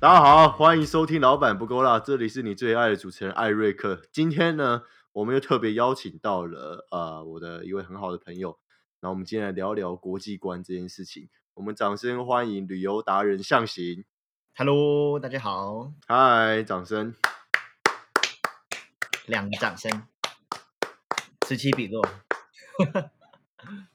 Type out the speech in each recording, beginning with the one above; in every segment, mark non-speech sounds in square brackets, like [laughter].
大家好，欢迎收听《老板不够辣》，这里是你最爱的主持人艾瑞克。今天呢，我们又特别邀请到了呃我的一位很好的朋友，那我们今天来聊聊国际观这件事情。我们掌声欢迎旅游达人向行。Hello，大家好，嗨，掌声！两个掌声，此起彼落。[laughs]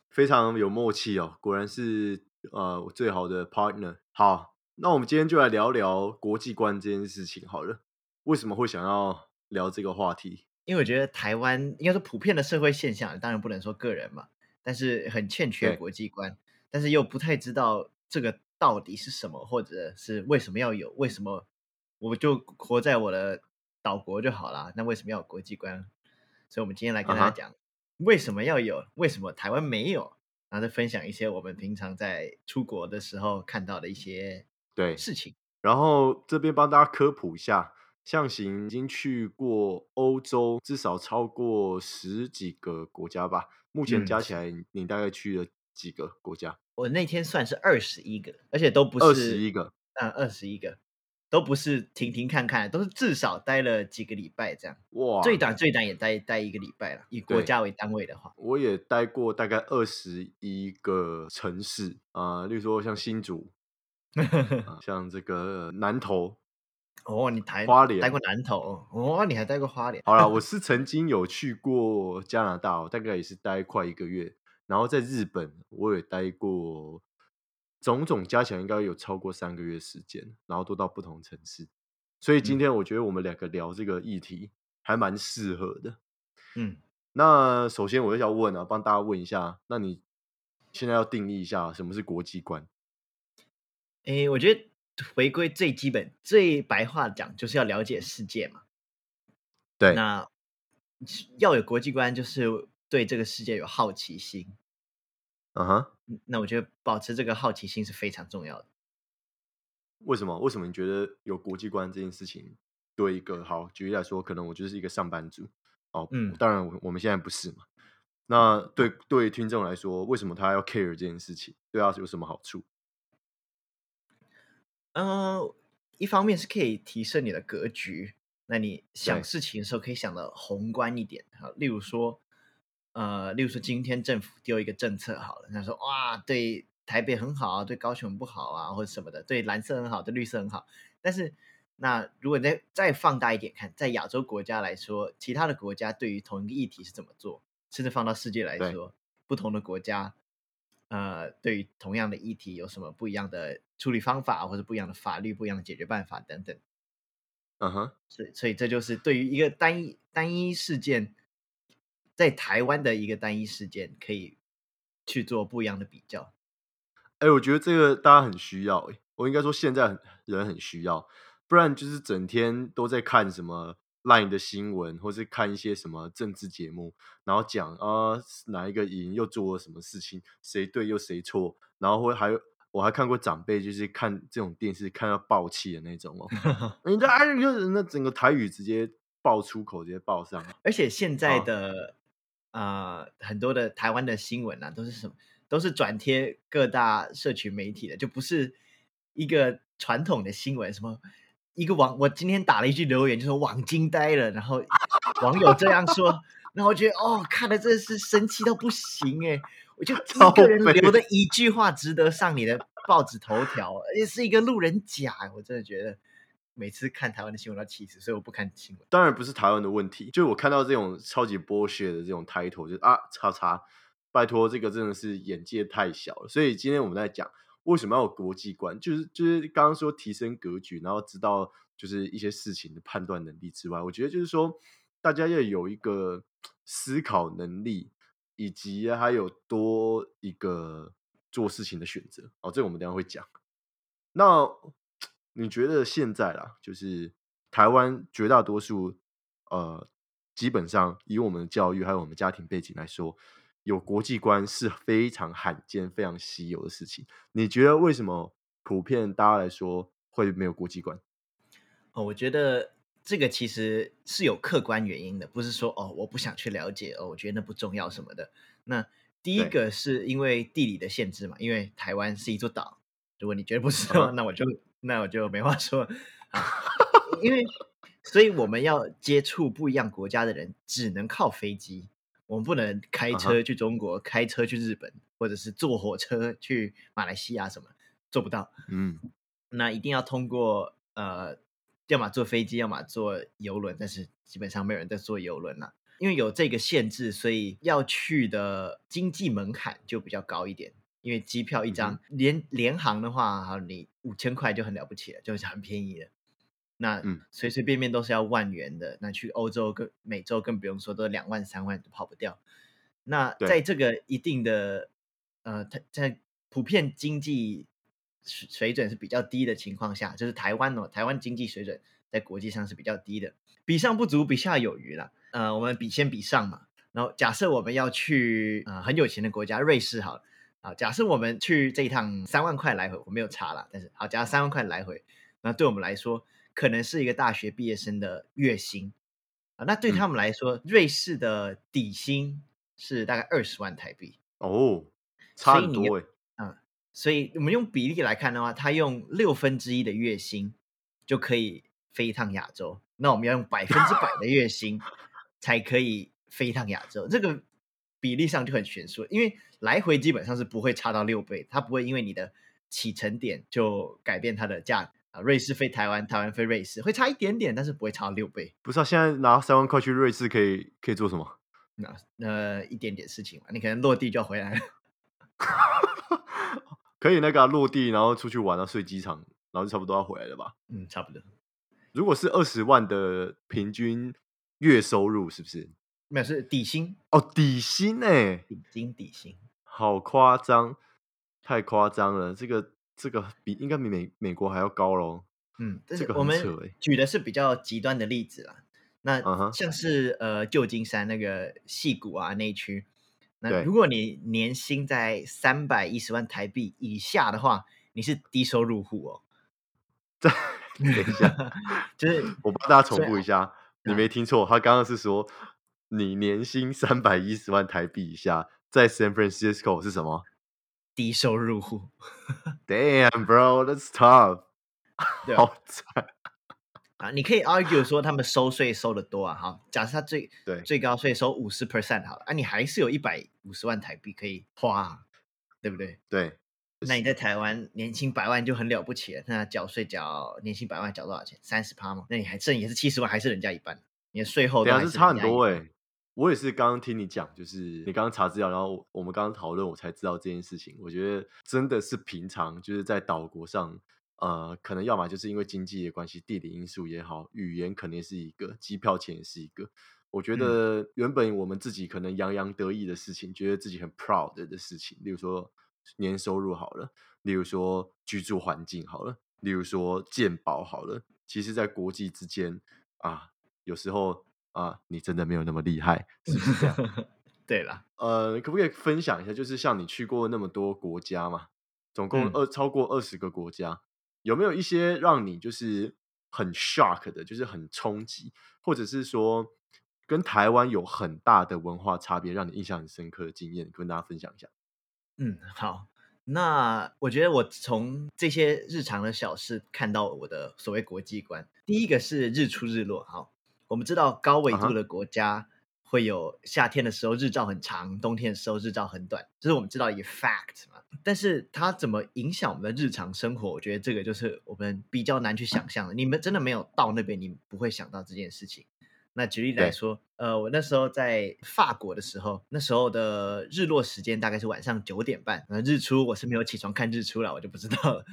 非常有默契哦，果然是呃我最好的 partner。好，那我们今天就来聊聊国际观这件事情好了。为什么会想要聊这个话题？因为我觉得台湾应该说普遍的社会现象，当然不能说个人嘛，但是很欠缺对国际观，但是又不太知道这个到底是什么，或者是为什么要有，为什么我就活在我的岛国就好啦，那为什么要有国际观？所以我们今天来跟大家讲为什么要有，为什么台湾没有，然后再分享一些我们平常在出国的时候看到的一些对，事情。然后这边帮大家科普一下，象形已经去过欧洲至少超过十几个国家吧。目前嗯加起来，你大概去了几个国家？我那天算是二十一个，而且都不是二十一个，嗯，二十一个，都不是停停看看，都是至少待了几个礼拜这样，哇！最短最短也待待一个礼拜了。以国家为单位的话，我也待过大概二十一个城市啊、例如说像新竹 [laughs] 啊、像这个南投。哦，你台花莲待过南投，哦，你还待过花莲，好了，我 [laughs] 是曾经有去过加拿大、哦，大概也是待快一个月。然后在日本，我也待过，种种加起来应该有超过三个月时间，然后都到不同城市。所以今嗯天我觉得我们两个聊这个议题还蛮适合的。嗯，那首先我就要问啊，帮大家问一下，那你现在要定义一下什么是国际观？诶，我觉得回归最基本、最白话讲，就是要了解世界嘛。对，那要有国际观，就是对这个世界有好奇心。嗯哼，嗯那我觉得保持这个好奇心是非常重要的。为什么？为什么你觉得有国际观这件事情对一个好举例来说，可能我就是一个上班族哦，嗯当然我我们现在不是嘛。那对对于听众来说，为什么他要 care 这件事情？对他有什么好处？呃，一方面是可以提升你的格局，那你想事情的时候可以想的宏观一点哈。例如说，呃，例如说今天政府丢一个政策好了，他说哇，对台北很好啊，对高雄不好啊，或者什么的，对蓝色很好，对绿色很好。但是那如果再再放大一点看，在亚洲国家来说，其他的国家对于同一个议题是怎么做，甚至放到世界来说，不同的国家。呃，对于同样的议题有什么不一样的处理方法，或者不一样的法律、不一样的解决办法等等。嗯哼，所以，所以这就是对于一个单一单一事件，在台湾的一个单一事件，可以去做不一样的比较。哎、我觉得这个大家很需要、欸，我应该说现在很人很需要，不然就是整天都在看什么 Line 的新闻，或是看一些什么政治节目，然后讲啊、哪一个赢又做了什么事情，谁对又谁错，然后会还有我还看过长辈就是看这种电视看到爆气的那种哦，[laughs] 你这哎就是那整个台语直接爆出口，直接爆上，[laughs] 而且现在啊的、呃很多的台湾的新闻啊，都是什么？都是转贴各大社群媒体的，就不是一个传统的新闻。什么一个网，我今天打了一句留言，就说网惊呆了，然后网友这样说，然后我觉得哦，看的真的是生气到不行哎！我就 [laughs] 超一个人悲留的一句话值得上你的报纸头条，而且是一个路人甲，我真的觉得每次看台湾的新闻都要气死，所以我不看新闻。当然不是台湾的问题，就我看到这种超级剥削的这种 title，就是啊，叉叉，拜托，这个真的是眼界太小了。所以今天我们在讲为什么要有国际观，就是就是刚刚说提升格局，然后知道就是一些事情的判断能力之外，我觉得就是说大家要有一个思考能力，以及还有多一个做事情的选择。哦，这个我们等下会讲。那 [tsk] 你觉得现在啦，就是台湾绝大多数呃，基本上以我们的教育还有我们家庭背景来说，有国际观是非常罕见、非常稀有的事情。你觉得为什么普遍大家来说会没有国际观？哦，我觉得这个其实是有客观原因的，不是说哦我不想去了解哦，我觉得那不重要什么的。那第一个是因为地理的限制嘛，因为台湾是一座岛，如果你觉得不是的话，嗯那我就那我就没话说啊，因为所以我们要接触不一样国家的人，只能靠飞机，我们不能开车去中国，开车去日本，或者是坐火车去马来西亚什么，做不到。嗯，那一定要通过呃，要么坐飞机，要么坐游轮，但是基本上没有人在坐游轮了，因为有这个限制，所以要去的经济门槛就比较高一点。因为机票一张，联联航的话，好，你五千块就很了不起了，就是很便宜了。那嗯随随便便都是要万元的，那去欧洲跟美洲更不用说，都两万三万都跑不掉。那在这个一定的呃，它在普遍经济水水准是比较低的情况下，就是台湾哦，台湾经济水准在国际上是比较低的，比上不足，比下有余啦。呃，我们比先比上嘛。然后假设我们要去呃很有钱的国家，瑞士好了，啊，假设我们去这一趟三万块来回，我没有查啦，但是好，假设三万块来回，那对我们来说，可能是一个大学毕业生的月薪啊。那对嗯他们来说，瑞士的底薪是大概二十万台币。哦，差很多哎，所以我们用比例来看的话，他用六分之一的月薪就可以飞一趟亚洲。那我们要用百分之百的月薪 [laughs] 才可以飞一趟亚洲，这个比例上就很悬殊，因为来回基本上是不会差到六倍，它不会因为你的起程点就改变它的价啊。瑞士飞台湾，台湾飞瑞士会差一点点，但是不会差六倍。不是啊，现在拿三万块去瑞士可以可以做什么？那呃一点点事情嘛，你可能落地就要回来了。[laughs] 可以那个啊、落地，然后出去玩，然后睡机场，然后就差不多要回来了吧？嗯，差不多。如果是二十万的平均月收入，是不是？没有是底薪，哦，底薪哎、底薪，底薪。好夸张，太夸张了！这个这个比应该比美美国还要高喽。嗯，但这个是我们举的是比较极端的例子啦。那像是呃旧金山那个戏谷啊那一区，那如果你年薪在三百一十万台币以下的话，你是低收入户哦。[laughs] 这等一下，就是我帮大家重复一下，你嗯没听错，他刚刚是说你年薪三百一十万台币以下，在 San Francisco 是什么低收入户？[laughs] Damn, bro, that's tough，[laughs] 对？好惨。[laughs] 啊，你可以 argue 说他们收税收的多啊，哈，假设他最对最高税收五十 percent 好了，啊，你还是有一百五十万台币可以花啊，对不对？对，那你在台湾年薪百万就很了不起了，那缴税缴年薪百万缴多少钱？三十趴嘛，那你还剩也是七十万，还是人家一半，你的税后都还是差很多哎、我也是刚刚听你讲，就是你刚刚查资料，然后我们刚刚讨论，我才知道这件事情。我觉得真的是平常就是在岛国上，呃，可能要么就是因为经济的关系，地理因素也好，语言肯定是一个，机票钱也是一个。我觉嗯得原本我们自己可能洋洋得意的事情，觉得自己很 proud 的事情，例如说年收入好了，例如说居住环境好了，例如说健保好了，其实在国际之间啊，有时候啊，你真的没有那么厉害，是不是这样？[laughs] 对啦，呃，可不可以分享一下，就是像你去过那么多国家嘛，总共嗯二、超过二十个国家，有没有一些让你就是很 shock 的，就是很冲击，或者是说跟台湾有很大的文化差别，让你印象很深刻的经验，跟大家分享一下？嗯，好。那我觉得我从这些日常的小事看到我的所谓国际观。第一个是日出日落。好，我们知道高纬度的国家会有夏天的时候日照很长，冬天的时候日照很短，这是我们知道一个 fact 嘛。但是它怎么影响我们的日常生活？我觉得这个就是我们比较难去想象的。你们真的没有到那边，你不会想到这件事情。那举例来对说，呃，我那时候在法国的时候，那时候的日落时间大概是晚上九点半，那日出我是没有起床看日出了，我就不知道了。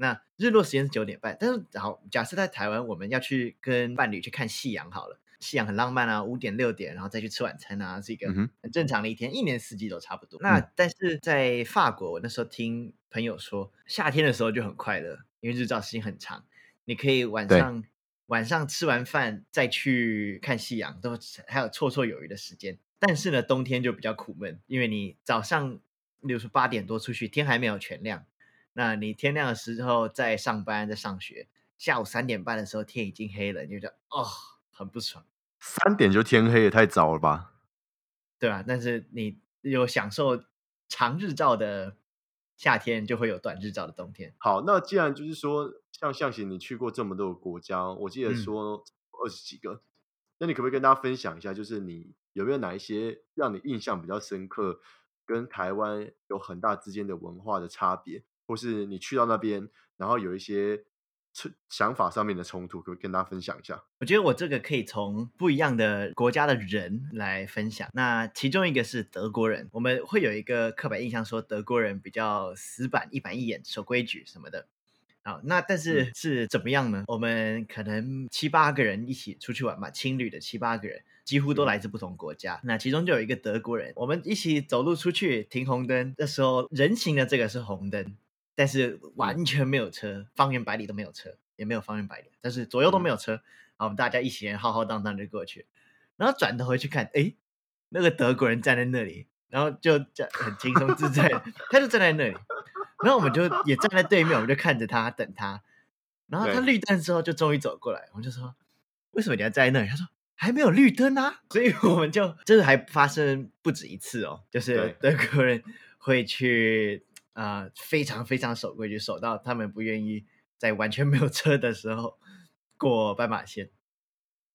那日落时间是九点半，但是好，假设在台湾我们要去跟伴侣去看夕阳好了，夕阳很浪漫啊，五点六点，然后再去吃晚餐啊，是一个很正常的一天，一年四季都差不多。那但是在法国，我那时候听朋友说，夏天的时候就很快乐，因为日照时间很长，你可以晚上晚上吃完饭再去看夕阳，都还有绰绰有余的时间。但是呢，冬天就比较苦闷，因为你早上，例如说八点多出去，天还没有全亮，那你天亮的时候在上班在上学，下午三点半的时候天已经黑了，你就觉得哦很不爽，三点就天黑也太早了吧？对啊、但是你有享受长日照的夏天就会有短日照的冬天。好，那既然就是说，像象形你去过这么多个国家，我记得嗯说二十几个，那你可不可以跟大家分享一下，就是你有没有哪一些让你印象比较深刻，跟台湾有很大之间的文化的差别，或是你去到那边，然后有一些冲想法上面的冲突，可以跟大家分享一下？我觉得我这个可以从不一样的国家的人来分享。那其中一个是德国人，我们会有一个刻板印象，说德国人比较死板、一板一眼、守规矩什么的。好，那但是嗯是怎么样呢？我们可能七八个人一起出去玩嘛，青旅的七八个人，几乎都嗯来自不同国家。那其中就有一个德国人，我们一起走路出去停红灯的时候，人行的这个是红灯，但是完全没有车，方圆百里都没有车，也没有方圆百里，但是左右都没有车。然后我们大家一起人浩浩荡荡就过去，然后转头回去看，哎，那个德国人站在那里，然后就这样很轻松自在地，他就站在那里，然后我们就 [laughs] 也站在对面，我们就看着他等他，然后他绿灯之后就终于走过来，我们就说为什么你要站在那里？他说还没有绿灯啊，所以我们就这个还发生不止一次哦，就是德国人会去啊、呃非常非常守规矩，守到他们不愿意在完全没有车的时候过斑马线，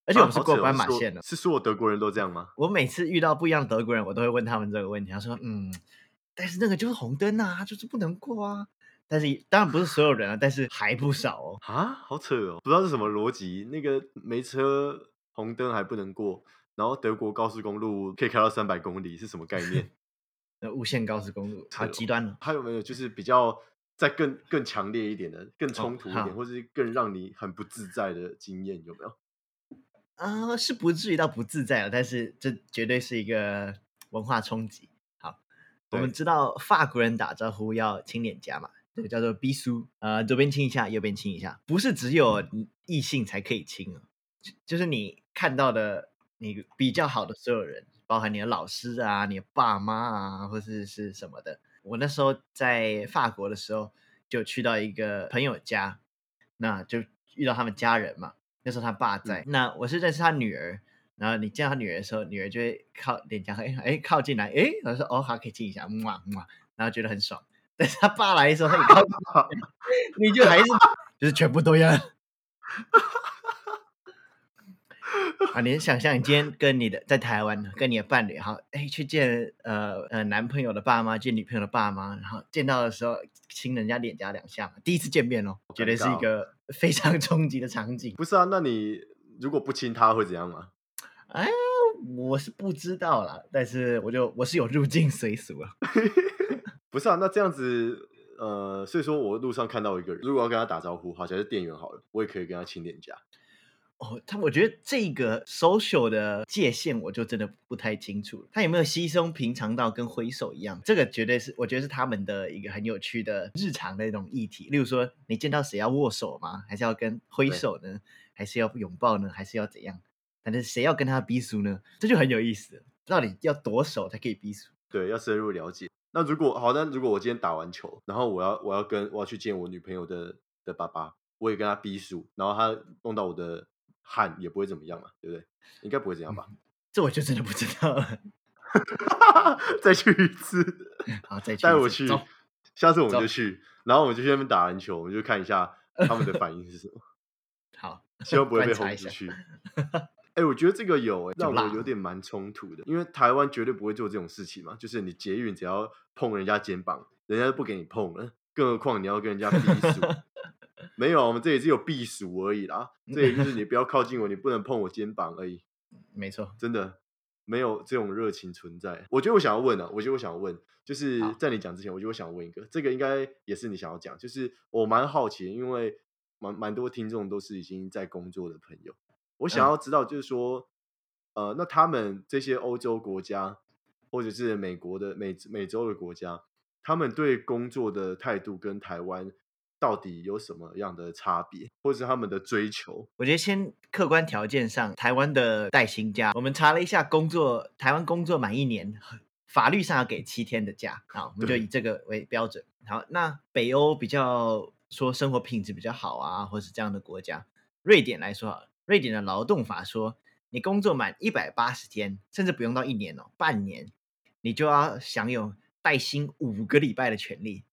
而且我们是过斑马线的。是所有德国人都这样吗？我每次遇到不一样的德国人，我都会问他们这个问题。他说：“嗯，但是那个就是红灯啊，就是不能过啊。”但是当然不是所有人啊，但是还不少哦。啊，好扯哦，不知道是什么逻辑。那个没车红灯还不能过，然后德国高速公路可以开到三百公里，是什么概念？那无限高速公路好极端了。还有没有就是比较再更更强烈一点的、更冲突一点，或是更让你很不自在的经验有没有？啊、是不至于到不自在了，但是这绝对是一个文化冲击。好，我们知道法国人打招呼要亲脸颊嘛，这个叫做逼苏，呃，左边亲一下，右边亲一下，不是只有异性才可以亲啊，就就是你看到的你比较好的所有人，包含你的老师啊、你的爸妈啊，或是是什么的。我那时候在法国的时候，就去到一个朋友家，那就遇到他们家人嘛。那时候他爸在，那我是认识他女儿。然后你见到他女儿的时候，女儿就会靠脸颊，哎哎靠近来，哎，然后说哦好，可以亲一下，哇哇，然后觉得很爽。但是他爸来的时候，他也靠近你，[laughs] 你就还是 [laughs] 就是全部都要。啊，你想象你今天跟你的在台湾跟你的伴侣，哈，哎，去见呃呃男朋友的爸妈，见女朋友的爸妈，然后见到的时候亲人家脸颊两下，第一次见面哦，绝对是一个非常 [laughs] 冲击的场景。不是啊，那你如果不亲他会怎样吗？哎，我是不知道啦，但是我就我是有入境随俗了。[laughs] 不是啊，那这样子，呃，所以说我路上看到一个人，如果要跟他打招呼，好像是店员好了，我也可以跟他亲脸颊。哦，他我觉得这个 social 的界限我就真的不太清楚了，他有没有稀松平常到跟挥手一样？这个绝对是我觉得是他们的一个很有趣的日常的一种议题。例如说，你见到谁要握手吗？还是要跟挥手呢？还是要拥抱呢？还是要怎样？反正谁要跟他逼熟呢？这就很有意思了。到底要多熟才可以逼熟？对，要深入了解。那如果好，那如果我今天打完球，然后我要我要跟我要去见我女朋友的的爸爸，我也跟他逼数，然后他弄到我的汗也不会怎么样嘛，对不对？应该不会这样吧？这我就真的不知道了。[laughs] 再去一次，[laughs] 好，再去带我去下次我们就去，然后我们就去那边打篮球，我们就看一下他们的反应是什么，[laughs] 好，希望不会被轰出去。哎、我觉得这个有、欸、让我有点蛮冲突的，因为台湾绝对不会做这种事情嘛，就是你捷运只要碰人家肩膀，人家就不给你碰了，更何况你要跟人家避暑。没有，我们这里只有避暑而已啦，这里就是你不要靠近我，你不能碰我肩膀而已，没错，真的没有这种热情存在。我觉得我想要问啊，我觉得我想要问，就是在你讲之前，我觉得我想问一个，这个应该也是你想要讲，就是我蛮好奇，因为蛮蛮多听众都是已经在工作的朋友，我想嗯。要知道，就是说，呃，那他们这些欧洲国家或者是美国的美美洲的国家，他们对工作的态度跟台湾到底有什么样的差别，或者是他们的追求？我觉得先客观条件上，台湾的带薪假，我们查了一下，工作台湾工作满一年，法律上要给七天的假，好，我们就以这个为标准。好，那北欧比较说生活品质比较好啊，或是这样的国家，瑞典来说瑞典的劳动法说，你工作满一百八十天，甚至不用到一年哦，半年，你就要享有带薪五个礼拜的权利。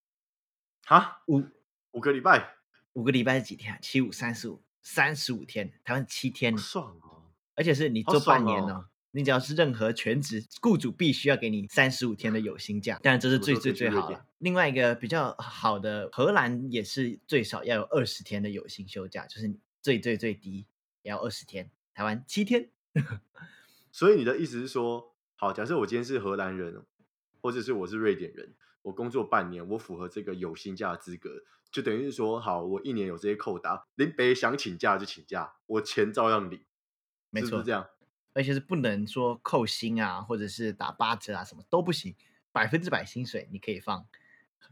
好，五五个礼拜，五个礼拜是几天啊？七五三十五，三十五天，台湾七天好，爽哦！而且是你做半年哦。你只要是任何全职，雇主必须要给你三十五天的有薪假，当然这是最最最好了。另外一个比较好的，荷兰也是最少要有二十天的有薪休假，就是最最最低也要二十天，台湾七天。所以你的意思是说，好，假设我今天是荷兰人，或者是我是瑞典人，我工作半年，我符合这个有薪假的资格，就等于是说，好，我一年有这些扣打，林北想请假就请假，我钱照样领，没错是是这样？而且是不能说扣薪啊，或者是打八折啊，什么都不行，百分之百薪水你可以放。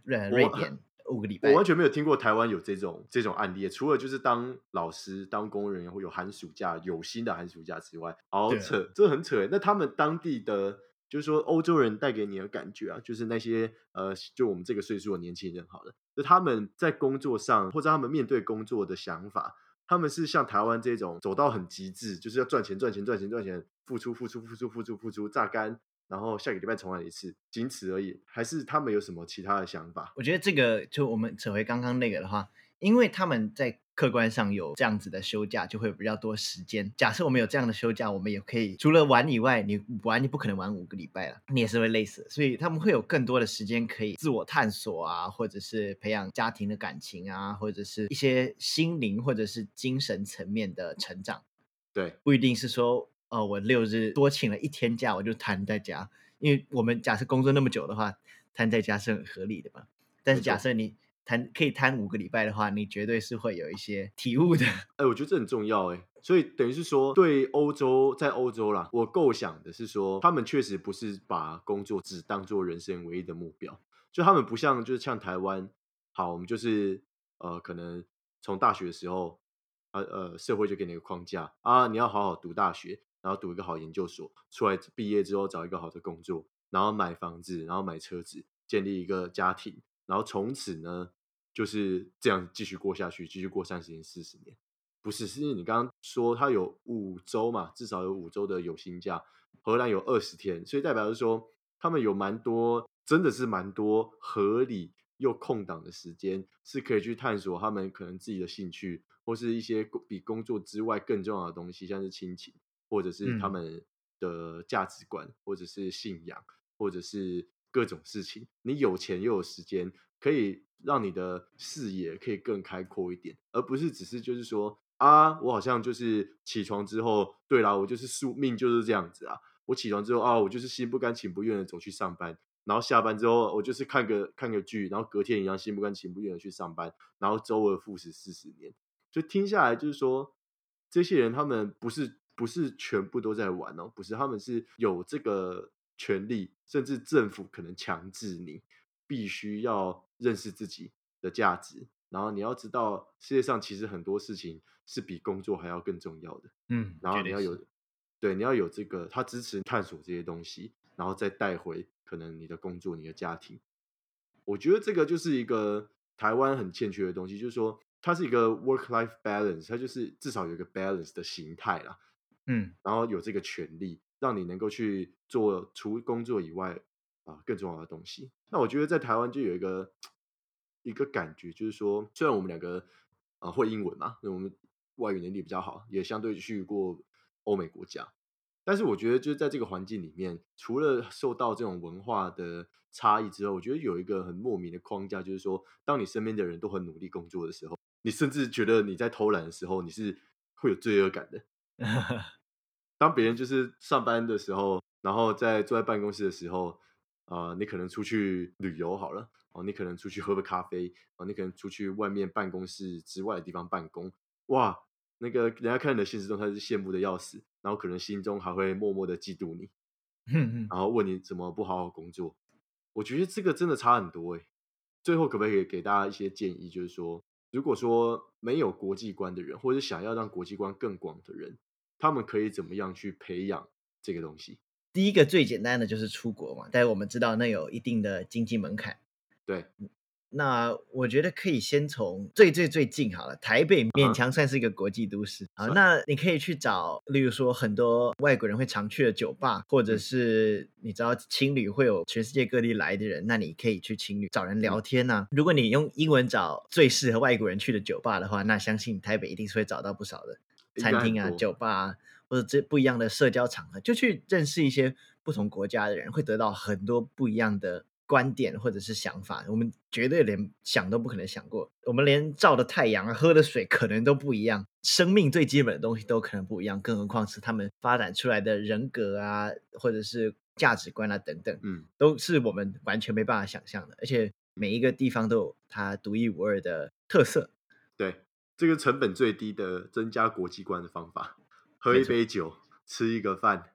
瑞瑞典 [laughs] 五个礼拜我，完全没有听过台湾有这种这种案例，除了就是当老师、当公务人员会有寒暑假、有薪的寒暑假之外，好扯，这很扯欸。那他们当地的，就是说欧洲人带给你的感觉啊，就是那些呃，就我们这个岁数的年轻人，好了，就他们在工作上或者他们面对工作的想法，他们是像台湾这种走到很极致，就是要赚钱、赚钱、赚钱、赚钱，付出、付出、付出、付出、付出，榨干。然后下个礼拜重来一次，仅此而已。还是他们有什么其他的想法？我觉得这个就我们扯回刚刚那个的话，因为他们在客观上有这样子的休假，就会有比较多时间。假设我们有这样的休假，我们也可以除了玩以外，你玩你不可能玩五个礼拜了，你也是会累死。所以他们会有更多的时间可以自我探索啊，或者是培养家庭的感情啊，或者是一些心灵或者是精神层面的成长。对，不一定是说，哦，我六日多请了一天假，我就瘫在家。因为我们假设工作那么久的话，瘫在家是很合理的嘛。但是假设你谈可以瘫五个礼拜的话，你绝对是会有一些体悟的。哎，我觉得这很重要哎，所以等于是说，对欧洲，在欧洲啦，我构想的是说，他们确实不是把工作只当做人生唯一的目标，就他们不像就是像台湾，好，我们就是呃，可能从大学的时候，呃呃，社会就给你一个框架啊，你要好好读大学，然后读一个好研究所，出来毕业之后找一个好的工作，然后买房子，然后买车子，建立一个家庭，然后从此呢，就是这样继续过下去，继续过三十年、四十年。不是，是你刚刚说他有五周嘛，至少有五周的有薪假，荷兰有二十天，所以代表是说他们有蛮多，真的是蛮多合理又空档的时间，是可以去探索他们可能自己的兴趣，或是一些工比工作之外更重要的东西，像是亲情，或者是他嗯们的价值观，或者是信仰，或者是各种事情。你有钱又有时间，可以让你的视野可以更开阔一点，而不是只是就是说啊，我好像就是起床之后，对啦，我就是宿命就是这样子啊。我起床之后啊，我就是心不甘情不愿的走去上班，然后下班之后，我就是看个看个剧，然后隔天一样心不甘情不愿的去上班，然后周而复始四十年。就听下来就是说，这些人他们不是不是全部都在玩哦，不是，他们是有这个权利，甚至政府可能强制你必须要认识自己的价值，然后你要知道世界上其实很多事情是比工作还要更重要的，嗯，然后你要有，对，你要有这个，他支持探索这些东西，然后再带回可能你的工作、你的家庭。我觉得这个就是一个台湾很欠缺的东西，就是说它是一个 work-life balance，它就是至少有一个 balance 的形态啦，嗯，然后有这个权利，让你能够去做除工作以外啊更重要的东西。那我觉得在台湾就有一个一个感觉，就是说，虽然我们两个啊会英文嘛，我们外语能力比较好，也相对去过欧美国家，但是我觉得就是在这个环境里面，除了受到这种文化的差异之后，我觉得有一个很莫名的框架，就是说，当你身边的人都很努力工作的时候，你甚至觉得你在偷懒的时候，你是会有罪恶感的。[laughs] 当别人就是上班的时候，然后在坐在办公室的时候，啊、你可能出去旅游好了，哦，你可能出去喝个咖啡，哦，你可能出去外面办公室之外的地方办公，哇，那个人家看你的现实中他是羡慕的要死，然后可能心中还会默默的嫉妒你，[laughs] 然后问你怎么不好好工作。我觉得这个真的差很多诶。最后可不可以给大家一些建议，就是说，如果说没有国际观的人，或者想要让国际观更广的人，他们可以怎么样去培养这个东西？第一个最简单的就是出国嘛，但是我们知道那有一定的经济门槛。对，那我觉得可以先从最最最近好了，台北勉啊强算是一个国际都市。啊。那你可以去找，例如说很多外国人会常去的酒吧，或者嗯。是你知道青旅会有全世界各地来的人，那你可以去情侣找人嗯。聊天呐、如果你用英文找最适合外国人去的酒吧的话，那相信台北一定是会找到不少的餐厅啊、酒吧啊，或者这不一样的社交场合，就去认识一些不同国家的人，会得到很多不一样的观点或者是想法。我们绝对连想都不可能想过，我们连照的太阳啊、喝的水可能都不一样，生命最基本的东西都可能不一样，更何况是他们发展出来的人格啊，或者是价值观啊等等。嗯，都是我们完全没办法想象的，而且每一个地方都有它独一无二的特色。对，这个成本最低的增加国际观的方法，喝一杯酒，吃一个饭，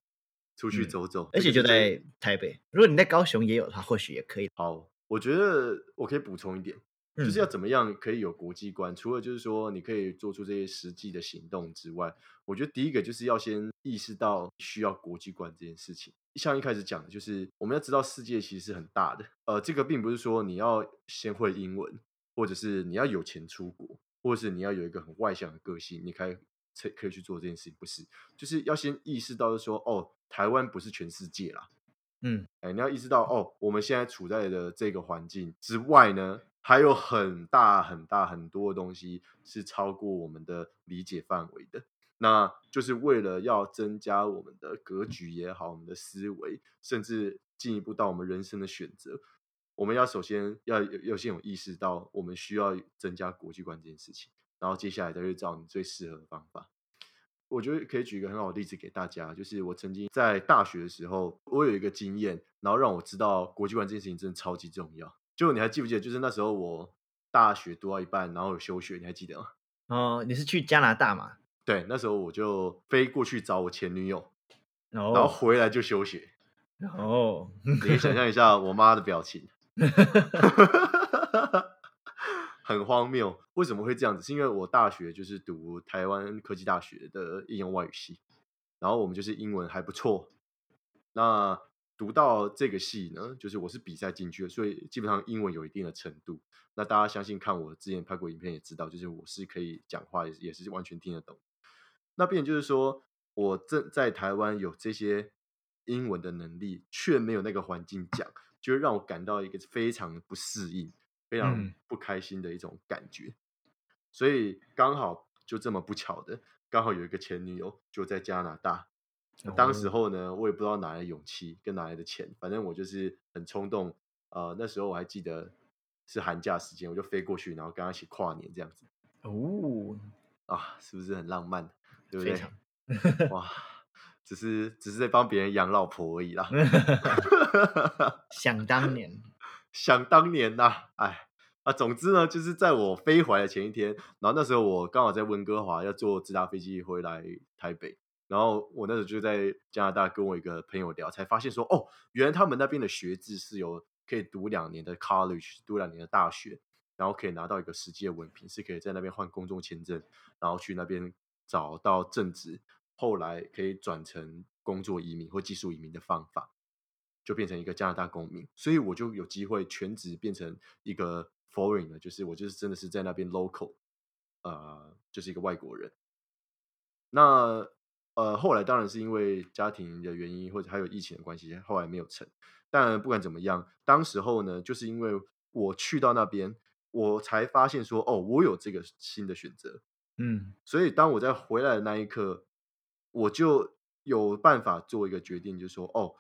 出去嗯走走，而且就在台北，如果你在高雄也有的话，或许也可以。好，我觉得我可以补充一点，就是嗯要怎么样可以有国际观。除了就是说你可以做出这些实际的行动之外，我觉得第一个就是要先意识到需要国际观这件事情。像一开始讲的，就是我们要知道世界其实是很大的。呃，这个并不是说你要先会英文，或者是你要有钱出国，或者是你要有一个很外向的个性，你可以才可以去做这件事情。不是，就是要先意识到，就说，哦，台湾不是全世界啦。嗯哎，你要意识到哦，我们现在处在的这个环境之外呢，还有很大很大很多的东西是超过我们的理解范围的。那就是为了要增加我们的格局也好，我们的思维，甚至进一步到我们人生的选择，我们要首先要有要先有意识到，我们需要增加国际观这件事情，然后接下来再去找你最适合的方法。我觉得可以举一个很好的例子给大家，就是我曾经在大学的时候，我有一个经验，然后让我知道国际观这件事情真的超级重要。就你还记不记得，就是那时候我大学读到一半，然后有休学，你还记得吗？哦，你是去加拿大嘛？对，那时候我就飞过去找我前女友，然后哦回来就休学。哦，你可以想象一下我妈的表情，[laughs] 很荒谬。为什么会这样子？是因为我大学就是读台湾科技大学的应用外语系，然后我们就是英文还不错。那读到这个系呢，就是我是比赛进去的，所以基本上英文有一定的程度。那大家相信看我之前拍过影片也知道，就是我是可以讲话，也是也是完全听得懂。那变就是说我正在台湾有这些英文的能力，却没有那个环境讲，就会让我感到一个非常不适应、非常嗯不开心的一种感觉。所以刚好就这么不巧的，刚好有一个前女友就在加拿大。当时哦候呢，我也不知道哪来的勇气跟哪来的钱，反正我就是很冲动。呃，那时候我还记得是寒假时间，我就飞过去，然后跟她一起跨年这样子哦，啊，是不是很浪漫？对不对？哇，只是只是在帮别人养老婆而已啦。[laughs] [laughs] 想当年，[laughs] 想当年呐、哎啊，总之呢，就是在我飞回来的前一天，然后那时候我刚好在温哥华要坐直达飞机回来台北，然后我那时候就在加拿大跟我一个朋友聊，才发现说，哦，原来他们那边的学制是有可以读两年的 college，读两年的大学，然后可以拿到一个实际的文凭，是可以在那边换工作签证，然后去那边找到正职，后来可以转成工作移民或技术移民的方法。就变成一个加拿大公民，所以我就有机会全职变成一个 foreign 的，就是我就是真的是在那边 local，呃，就是一个外国人。那呃，后来当然是因为家庭的原因，或者还有疫情的关系，后来没有成。但不管怎么样，当时候呢，就是因为我去到那边，我才发现说，哦，我有这个新的选择。嗯所以当我在回来的那一刻，我就有办法做一个决定，就是说，哦，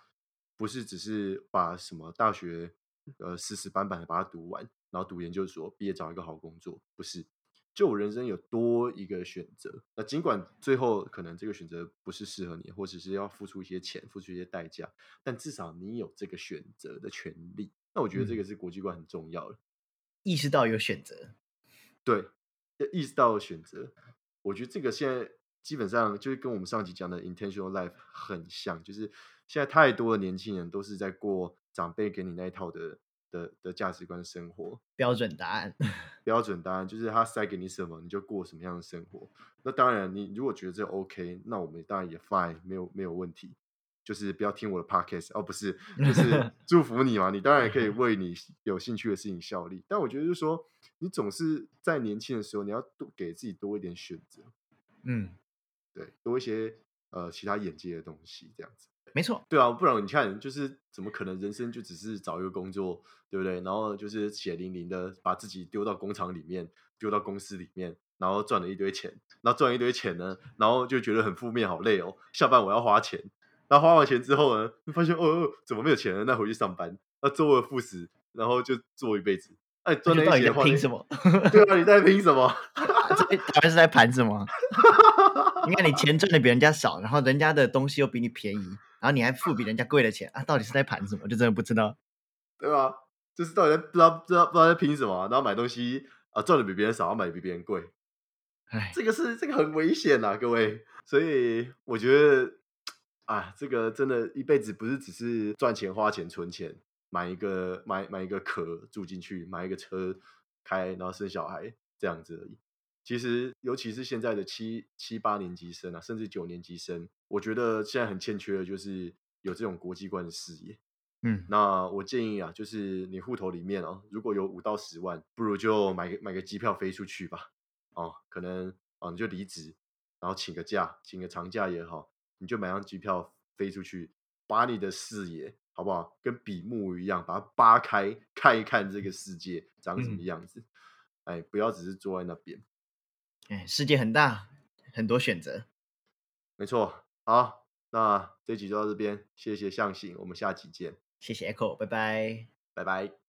不是只是把什么大学呃死死板板的把它读完，然后读研究所，毕业找一个好工作，不是，就我人生有多一个选择。那尽管最后可能这个选择不是适合你，或者是要付出一些钱，付出一些代价，但至少你有这个选择的权利。那我觉得这个是国际观很重要的。意识到有选择，对，要意识到选择，我觉得这个现在基本上就是跟我们上集讲的 intentional life 很像，就是现在太多的年轻人都是在过长辈给你那一套的的的价值观生活，标准答案。[laughs] 标准答案就是他塞给你什么，你就过什么样的生活。那当然，你如果觉得这 OK，那我们当然也 fine，没有没有问题。就是不要听我的 podcast 哦，不是，就是 [laughs] 祝福你嘛。你当然可以 [laughs] 为你有兴趣的事情效力，但我觉得就是说，你总是在年轻的时候，你要多给自己多一点选择，嗯，对，多一些呃其他眼界的东西，这样子。没错，对啊，不然你看，就是怎么可能人生就只是找一个工作，对不对？然后就是血淋淋的把自己丢到工厂里面，丢到公司里面，然后赚了一堆钱，然后赚一堆钱呢，然后就觉得很负面，好累哦。下班我要花钱，然后花完钱之后呢，发现哦哦，怎么没有钱了？那回去上班，那周而复始，然后就做一辈子。哎，赚那些钱拼什么？对啊，你在拼什么？[laughs] 他们是在盘什么？[laughs] 你看你钱赚的比人家少，然后人家的东西又比你便宜。然后你还付比人家贵的钱啊？到底是在盘什么？就真的不知道，[laughs] 对吧？就是到底在不知道不知道不知道在拼什么？然后买东西啊，赚的比别人少，买的比别人贵，哎，这个是这个很危险呐，各位。所以我觉得啊，这个真的一辈子不是只是赚钱、花钱、存钱，买一个买买一个壳住进去，买一个车开，然后生小孩这样子而已。其实，尤其是现在的七七八年级生啊，甚至九年级生，我觉得现在很欠缺的就是有这种国际观的视野。嗯，那我建议啊，就是你户头里面啊，如果有五到十万，不如就买个买个机票飞出去吧。哦，可能啊，你就离职，然后请个假，请个长假也好，你就买张机票飞出去，把你的视野好不好，跟比目鱼一样，把它扒开，看一看这个世界长什么样子。哎，不要只是坐在那边。哎，世界很大，很多选择。没错，好，那这集就到这边，谢谢象形，我们下集见。谢谢 Echo，拜拜，拜拜。